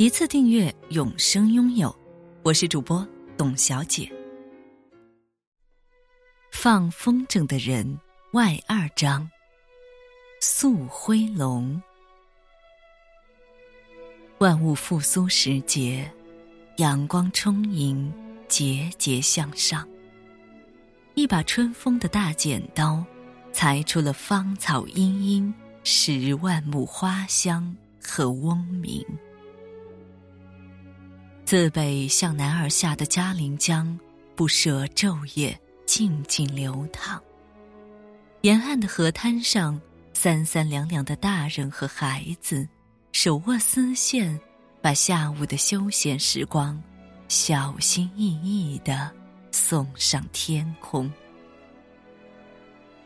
一次订阅，永生拥有。我是主播董小姐。放风筝的人外二章。素辉龙。万物复苏时节，阳光充盈，节节向上。一把春风的大剪刀，裁出了芳草茵茵，十万亩花香和嗡鸣。自北向南而下的嘉陵江，不舍昼夜，静静流淌。沿岸的河滩上，三三两两的大人和孩子，手握丝线，把下午的休闲时光，小心翼翼地送上天空。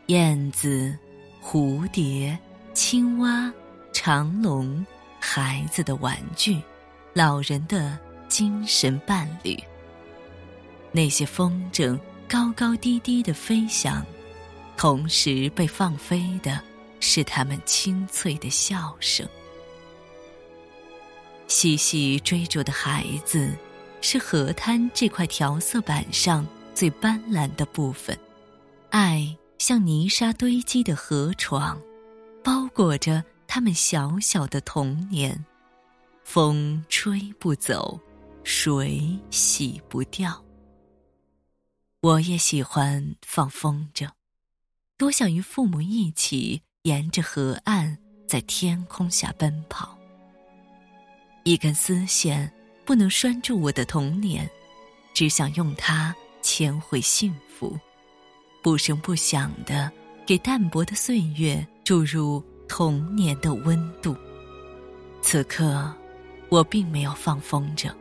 燕子、蝴蝶、青蛙、长龙，孩子的玩具，老人的。精神伴侣。那些风筝高高低低的飞翔，同时被放飞的是他们清脆的笑声。细细追逐的孩子，是河滩这块调色板上最斑斓的部分。爱像泥沙堆积的河床，包裹着他们小小的童年。风吹不走。水洗不掉。我也喜欢放风筝，多想与父母一起沿着河岸在天空下奔跑。一根丝线不能拴住我的童年，只想用它牵回幸福，不声不响的给淡薄的岁月注入童年的温度。此刻，我并没有放风筝。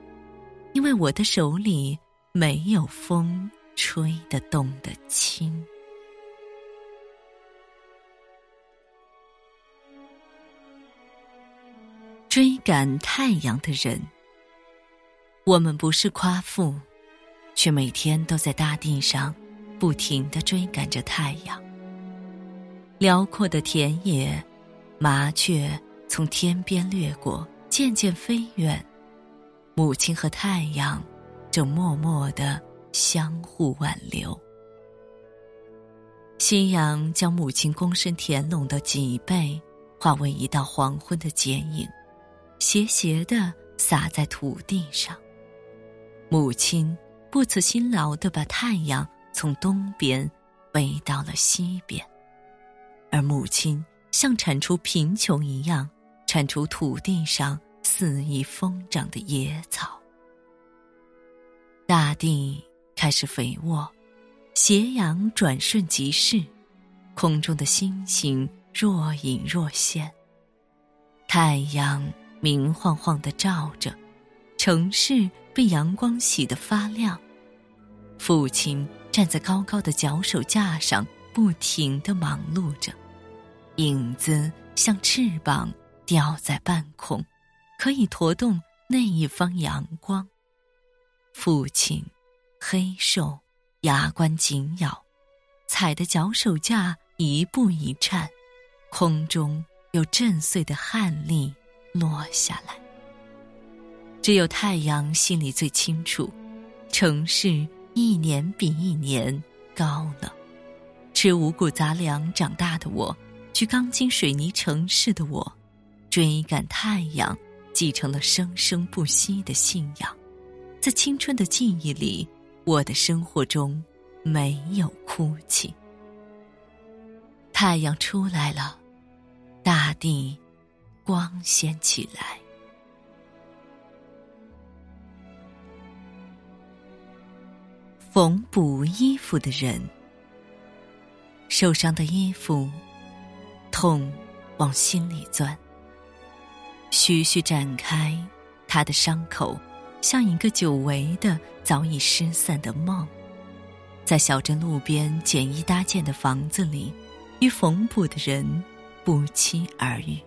因为我的手里没有风吹得动的轻。追赶太阳的人，我们不是夸父，却每天都在大地上不停的追赶着太阳。辽阔的田野，麻雀从天边掠过，渐渐飞远。母亲和太阳，正默默的相互挽留。夕阳将母亲躬身田垄的脊背，化为一道黄昏的剪影，斜斜的洒在土地上。母亲不辞辛劳的把太阳从东边背到了西边，而母亲像铲除贫穷一样，铲除土地上。肆意疯长的野草，大地开始肥沃，斜阳转瞬即逝，空中的星星若隐若现。太阳明晃晃的照着，城市被阳光洗得发亮。父亲站在高高的脚手架上，不停的忙碌着，影子像翅膀吊在半空。可以驮动那一方阳光。父亲，黑瘦，牙关紧咬，踩的脚手架一步一颤，空中有震碎的汗粒落下来。只有太阳心里最清楚，城市一年比一年高了。吃五谷杂粮长大的我，去钢筋水泥城市的我，追赶太阳。继承了生生不息的信仰，在青春的记忆里，我的生活中没有哭泣。太阳出来了，大地光鲜起来。缝补衣服的人，受伤的衣服，痛往心里钻。徐徐展开，他的伤口像一个久违的、早已失散的梦，在小镇路边简易搭建的房子里，与缝补的人不期而遇。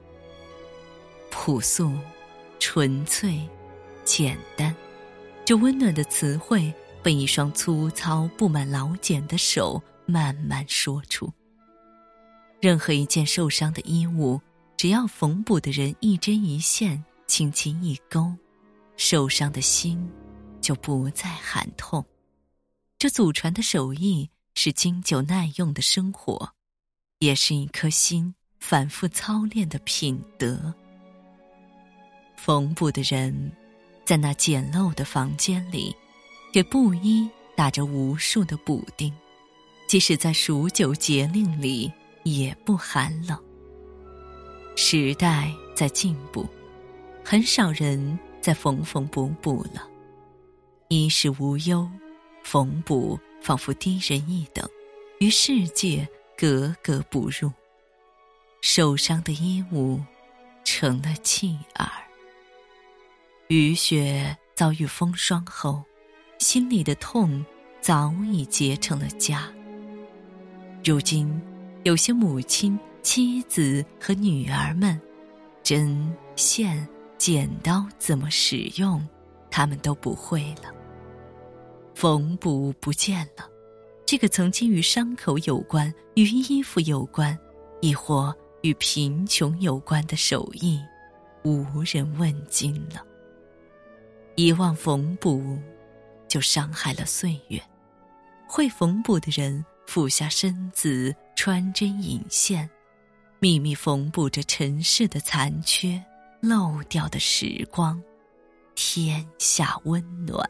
朴素、纯粹、简单，这温暖的词汇被一双粗糙、布满老茧的手慢慢说出。任何一件受伤的衣物，只要缝补的人一针一线、轻轻一勾，受伤的心就不再寒痛。这祖传的手艺是经久耐用的生活，也是一颗心反复操练的品德。缝补的人，在那简陋的房间里，给布衣打着无数的补丁，即使在数九节令里，也不寒冷。时代在进步，很少人在缝缝补补了。衣食无忧，缝补仿佛低人一等，与世界格格不入。受伤的衣物，成了弃儿。雨雪遭遇风霜后，心里的痛早已结成了痂。如今，有些母亲、妻子和女儿们，针、线、剪刀怎么使用，他们都不会了。缝补不见了，这个曾经与伤口有关、与衣服有关，亦或与贫穷有关的手艺，无人问津了。遗忘缝补，就伤害了岁月。会缝补的人俯下身子，穿针引线，秘密缝补着尘世的残缺，漏掉的时光，天下温暖。